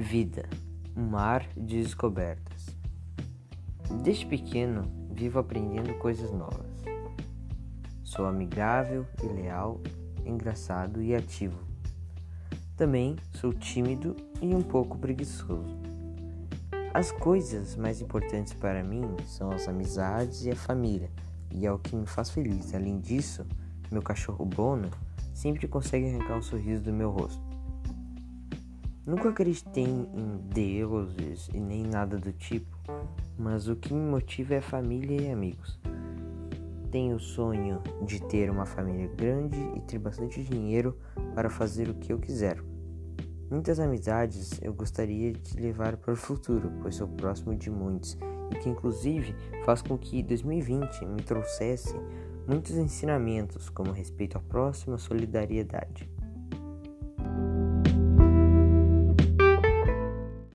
Vida, um mar de descobertas. Desde pequeno, vivo aprendendo coisas novas. Sou amigável e leal, engraçado e ativo. Também sou tímido e um pouco preguiçoso. As coisas mais importantes para mim são as amizades e a família, e é o que me faz feliz. Além disso, meu cachorro Bono sempre consegue arrancar um sorriso do meu rosto. Nunca acreditei em deuses e nem nada do tipo, mas o que me motiva é família e amigos. Tenho o sonho de ter uma família grande e ter bastante dinheiro para fazer o que eu quiser. Muitas amizades eu gostaria de levar para o futuro, pois sou próximo de muitos e que inclusive faz com que 2020 me trouxesse muitos ensinamentos como respeito ao próximo, solidariedade.